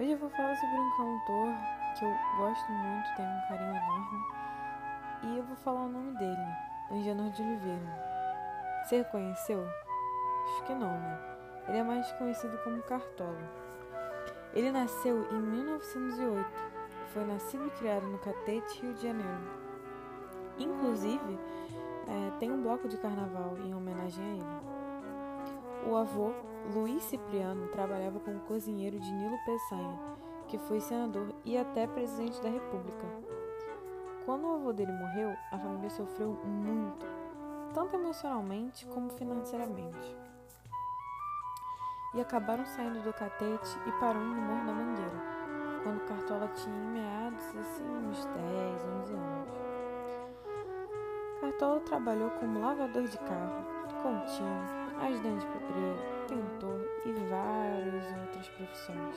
Hoje eu vou falar sobre um cantor que eu gosto muito, tenho um carinho enorme, e eu vou falar o nome dele, Angenor de Oliveira. Você reconheceu? Acho que não, né? Ele é mais conhecido como Cartola. Ele nasceu em 1908, foi nascido e criado no Catete, Rio de Janeiro. Inclusive, é, tem um bloco de carnaval em homenagem a ele. O avô, Luiz Cipriano, trabalhava como cozinheiro de Nilo Peçanha, que foi senador e até presidente da República. Quando o avô dele morreu, a família sofreu muito, tanto emocionalmente como financeiramente. E acabaram saindo do catete e parando no Morro da Mangueira, quando Cartola tinha meados assim uns 10, 11 anos. Cartola trabalhou como lavador de carro, contínuo, ajudante de pedreiro, pintor e várias outras profissões.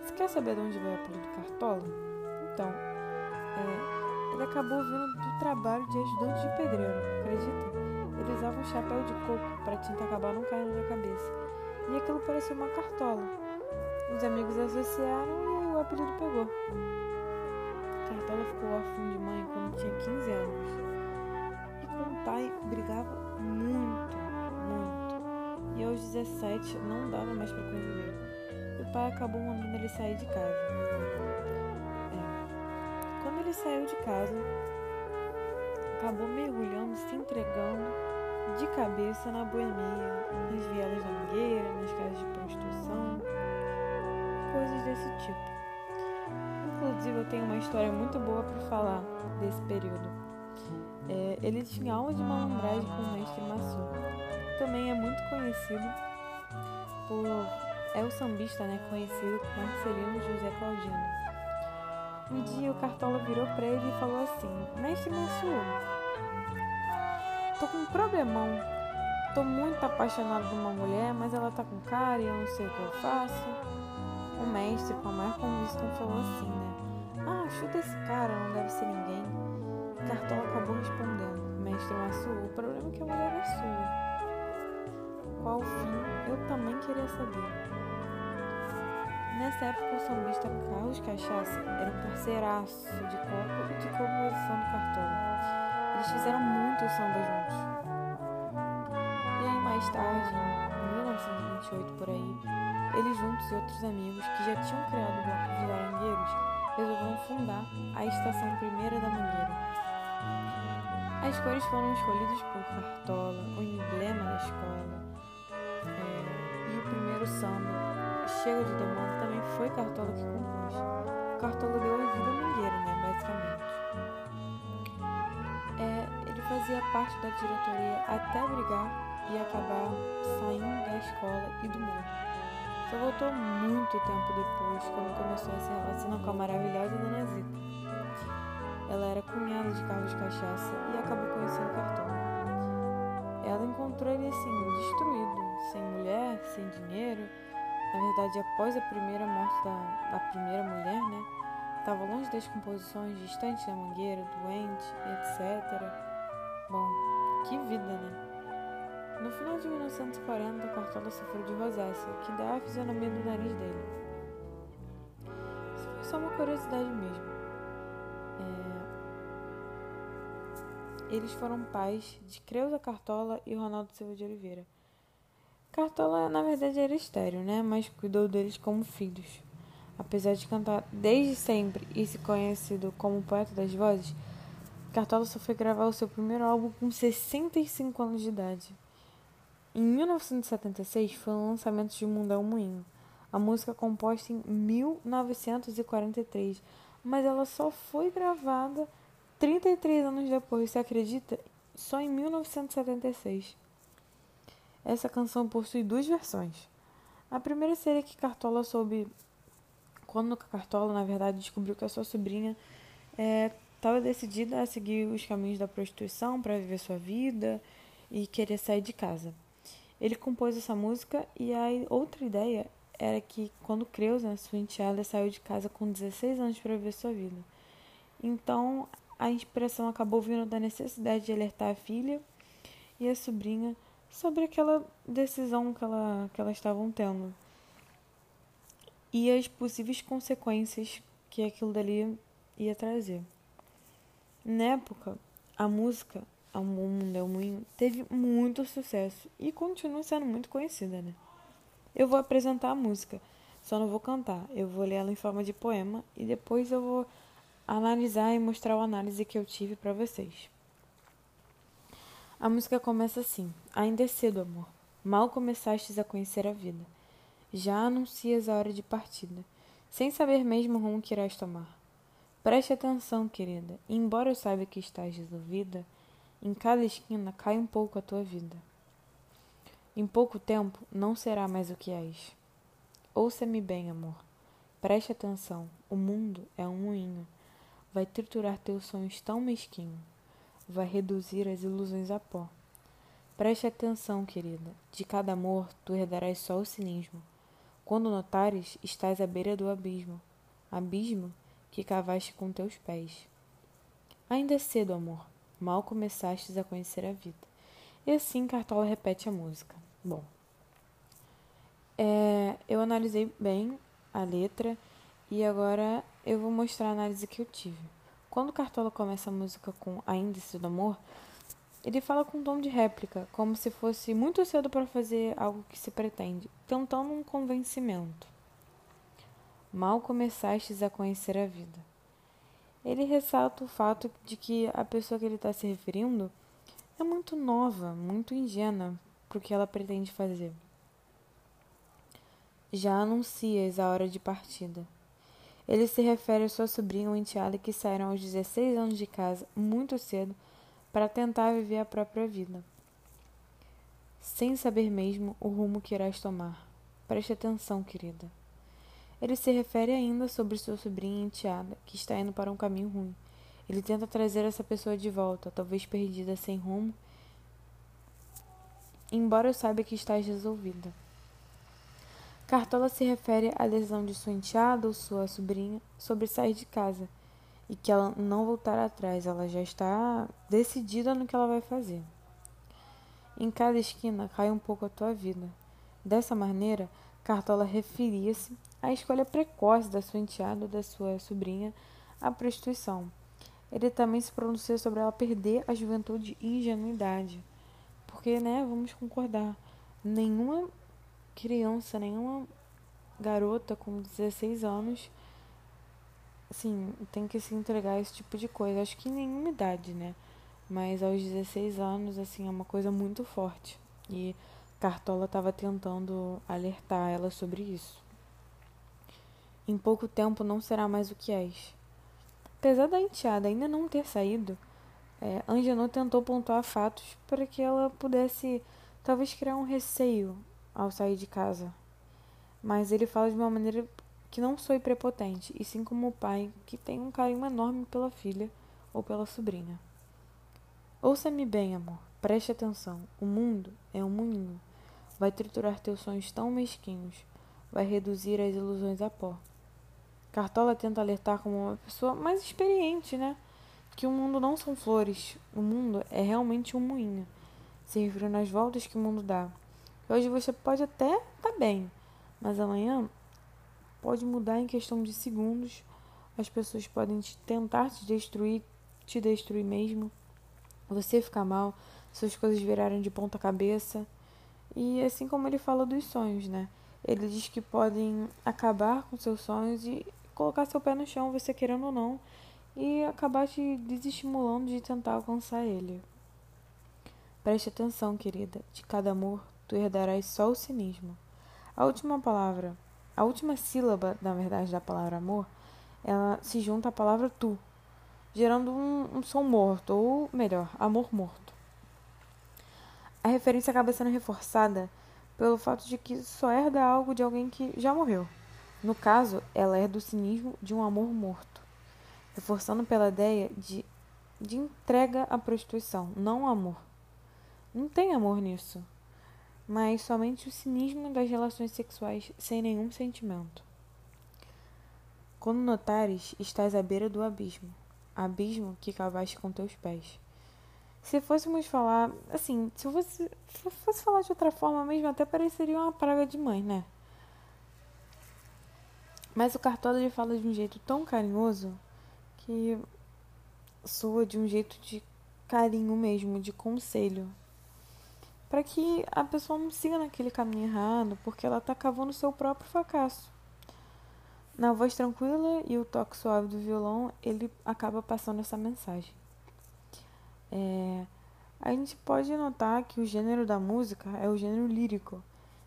Você quer saber de onde veio o apelido Cartola? Então, é, ele acabou vindo do trabalho de ajudante de pedreiro, acredita? Ele usava um chapéu de coco para a tinta acabar não caindo na cabeça. E aquilo parecia uma cartola. Os amigos associaram e o apelido pegou. Cartola ficou órfão de mãe quando tinha 15 anos. 17 não dava mais para conviver. E o pai acabou mandando ele sair de casa. É. Quando ele saiu de casa, acabou mergulhando, se entregando de cabeça na boemia, nas vielas da mangueira, nas casas de prostituição, coisas desse tipo. Inclusive, eu tenho uma história muito boa para falar desse período. É, ele tinha aula de malandragem com o mestre Massu. Também é muito conhecido por. É o sambista, né? Conhecido como Marcelino José Claudino. Um dia o Cartola virou para ele e falou assim: Mestre Massu, tô com um problemão. Tô muito apaixonado por uma mulher, mas ela tá com cara e eu não sei o que eu faço. O mestre, com a maior convicção, falou assim, né? Ah, chuta esse cara, não deve ser ninguém. Cartola acabou respondendo: Mestre Massu, o problema é que a mulher é sua. Qual fim? Eu também queria saber. Nessa época, o sambista Carlos Cachaça era um parceiraço de copa e de composição do Cartola. Eles fizeram muito samba juntos. E aí, mais tarde, em 1928 por aí, eles juntos e outros amigos que já tinham criado o bloco de larangueiros resolveram fundar a Estação Primeira da Mangueira. As cores foram escolhidas por Cartola, o emblema da escola. O samba, Chega de Demanda, também foi Cartola que compôs. Cartola deu a vida Mangueira, né, basicamente. É, ele fazia parte da diretoria até brigar e acabar saindo da escola e do mundo. Só voltou muito tempo depois, quando começou a se relacionar com a maravilhosa Dona Zita. Ela era cunhada de Carlos Cachaça e acabou conhecendo Cartola. Ela encontrou ele assim, destruído, sem mulher, sem dinheiro. Na verdade, após a primeira morte da, da primeira mulher, né? Estava longe das composições, distante da mangueira, doente, etc. Bom, que vida, né? No final de 1940, Cartola sofreu de rosácea, que dá a fisionomia do nariz dele. Isso foi só uma curiosidade mesmo. Eles foram pais de Creuza Cartola e Ronaldo Silva de Oliveira. Cartola, na verdade, era estéreo, né? Mas cuidou deles como filhos. Apesar de cantar desde sempre e se conhecido como poeta das vozes, Cartola só foi gravar o seu primeiro álbum com 65 anos de idade. Em 1976 foi o lançamento de Mundão Moinho, a música composta em 1943, mas ela só foi gravada 33 anos depois, você acredita? Só em 1976. Essa canção possui duas versões. A primeira seria que Cartola soube. Quando Cartola, na verdade, descobriu que a sua sobrinha estava é, decidida a seguir os caminhos da prostituição para viver sua vida e querer sair de casa. Ele compôs essa música e a outra ideia era que quando Creuza, sua enteada, saiu de casa com 16 anos para viver sua vida. Então, a inspiração acabou vindo da necessidade de alertar a filha e a sobrinha sobre aquela decisão que, ela, que elas estavam tendo. e as possíveis consequências que aquilo dali ia trazer. Na época, a música A Mundo é o Moinho teve muito sucesso e continua sendo muito conhecida, né? Eu vou apresentar a música, só não vou cantar. Eu vou ler ela em forma de poema e depois eu vou analisar e mostrar a análise que eu tive para vocês. A música começa assim: Ainda é cedo, amor. Mal começastes a conhecer a vida. Já anuncias a hora de partida, sem saber mesmo o rumo que irás tomar. Preste atenção, querida. Embora eu saiba que estás resolvida, em cada esquina cai um pouco a tua vida. Em pouco tempo não será mais o que és. Ouça-me bem, amor. Preste atenção. O mundo é um moinho. Vai triturar teus sonhos tão mesquinho. Vai reduzir as ilusões a pó. Preste atenção, querida. De cada amor tu herdarás só o cinismo. Quando notares, estás à beira do abismo. Abismo que cavaste com teus pés. Ainda é cedo, amor. Mal começastes a conhecer a vida. E assim Cartola repete a música. Bom, é, eu analisei bem a letra e agora eu vou mostrar a análise que eu tive. Quando Cartola começa a música com A Índice do Amor, ele fala com um tom de réplica, como se fosse muito cedo para fazer algo que se pretende, tentando um convencimento. Mal começastes a conhecer a vida. Ele ressalta o fato de que a pessoa que ele está se referindo é muito nova, muito ingênua para o que ela pretende fazer. Já anuncias a hora de partida. Ele se refere à sua sobrinha ou enteada que saíram aos 16 anos de casa muito cedo para tentar viver a própria vida, sem saber mesmo o rumo que irás tomar. Preste atenção, querida. Ele se refere ainda sobre sua sobrinha enteada, que está indo para um caminho ruim. Ele tenta trazer essa pessoa de volta, talvez perdida sem rumo, embora eu saiba que estás resolvida. Cartola se refere à decisão de sua enteada ou sua sobrinha sobre sair de casa e que ela não voltará atrás, ela já está decidida no que ela vai fazer. Em cada esquina cai um pouco a tua vida. Dessa maneira, Cartola referia-se à escolha precoce da sua enteada ou da sua sobrinha à prostituição. Ele também se pronunciou sobre ela perder a juventude e ingenuidade. Porque, né, vamos concordar, nenhuma criança, nenhuma garota com 16 anos, assim, tem que se entregar a esse tipo de coisa. Acho que em nenhuma idade, né? Mas aos 16 anos, assim, é uma coisa muito forte. E Cartola estava tentando alertar ela sobre isso. Em pouco tempo não será mais o que és. Apesar da enteada ainda não ter saído, é, Angenor tentou pontuar fatos para que ela pudesse talvez criar um receio ao sair de casa. Mas ele fala de uma maneira que não soe prepotente, e sim como o pai que tem um carinho enorme pela filha ou pela sobrinha. Ouça-me bem, amor. Preste atenção. O mundo é um moinho vai triturar teus sonhos tão mesquinhos, vai reduzir as ilusões a pó. Cartola tenta alertar como uma pessoa mais experiente, né? Que o mundo não são flores, o mundo é realmente um moinho, se referindo às voltas que o mundo dá. Hoje você pode até estar tá bem, mas amanhã pode mudar em questão de segundos. As pessoas podem te tentar te destruir, te destruir mesmo. Você ficar mal, suas coisas virarem de ponta cabeça. E assim como ele fala dos sonhos, né? Ele diz que podem acabar com seus sonhos e colocar seu pé no chão, você querendo ou não, e acabar te desestimulando de tentar alcançar ele. Preste atenção, querida. De cada amor, tu herdarás só o cinismo. A última palavra, a última sílaba, na verdade, da palavra amor, ela se junta à palavra tu, gerando um, um som morto, ou melhor, amor morto. A referência acaba sendo reforçada pelo fato de que só herda algo de alguém que já morreu. No caso, ela herda o cinismo de um amor morto, reforçando pela ideia de, de entrega à prostituição, não amor. Não tem amor nisso, mas somente o cinismo das relações sexuais sem nenhum sentimento. Quando notares, estás à beira do abismo, abismo que cavaste com teus pés. Se fôssemos falar, assim, se fosse, se fosse falar de outra forma mesmo, até pareceria uma praga de mãe, né? Mas o Cartola ele fala de um jeito tão carinhoso que soa de um jeito de carinho mesmo, de conselho. Para que a pessoa não siga naquele caminho errado, porque ela tá cavando seu próprio fracasso. Na voz tranquila e o toque suave do violão, ele acaba passando essa mensagem. É, a gente pode notar que o gênero da música é o gênero lírico,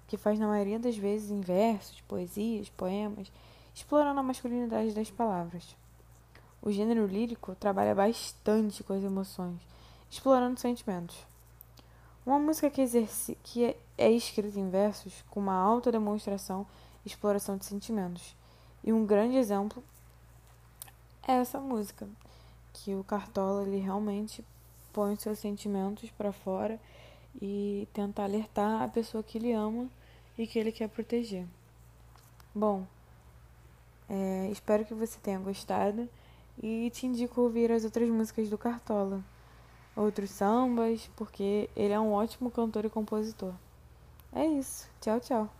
que faz na maioria das vezes em versos, poesias, poemas, explorando a masculinidade das palavras. O gênero lírico trabalha bastante com as emoções, explorando sentimentos. Uma música que, exerce, que é, é escrita em versos com uma alta demonstração e exploração de sentimentos. E um grande exemplo é essa música, que o Cartola ele realmente põe seus sentimentos para fora e tenta alertar a pessoa que ele ama e que ele quer proteger. Bom, é, espero que você tenha gostado e te indico ouvir as outras músicas do Cartola, outros sambas, porque ele é um ótimo cantor e compositor. É isso. Tchau, tchau.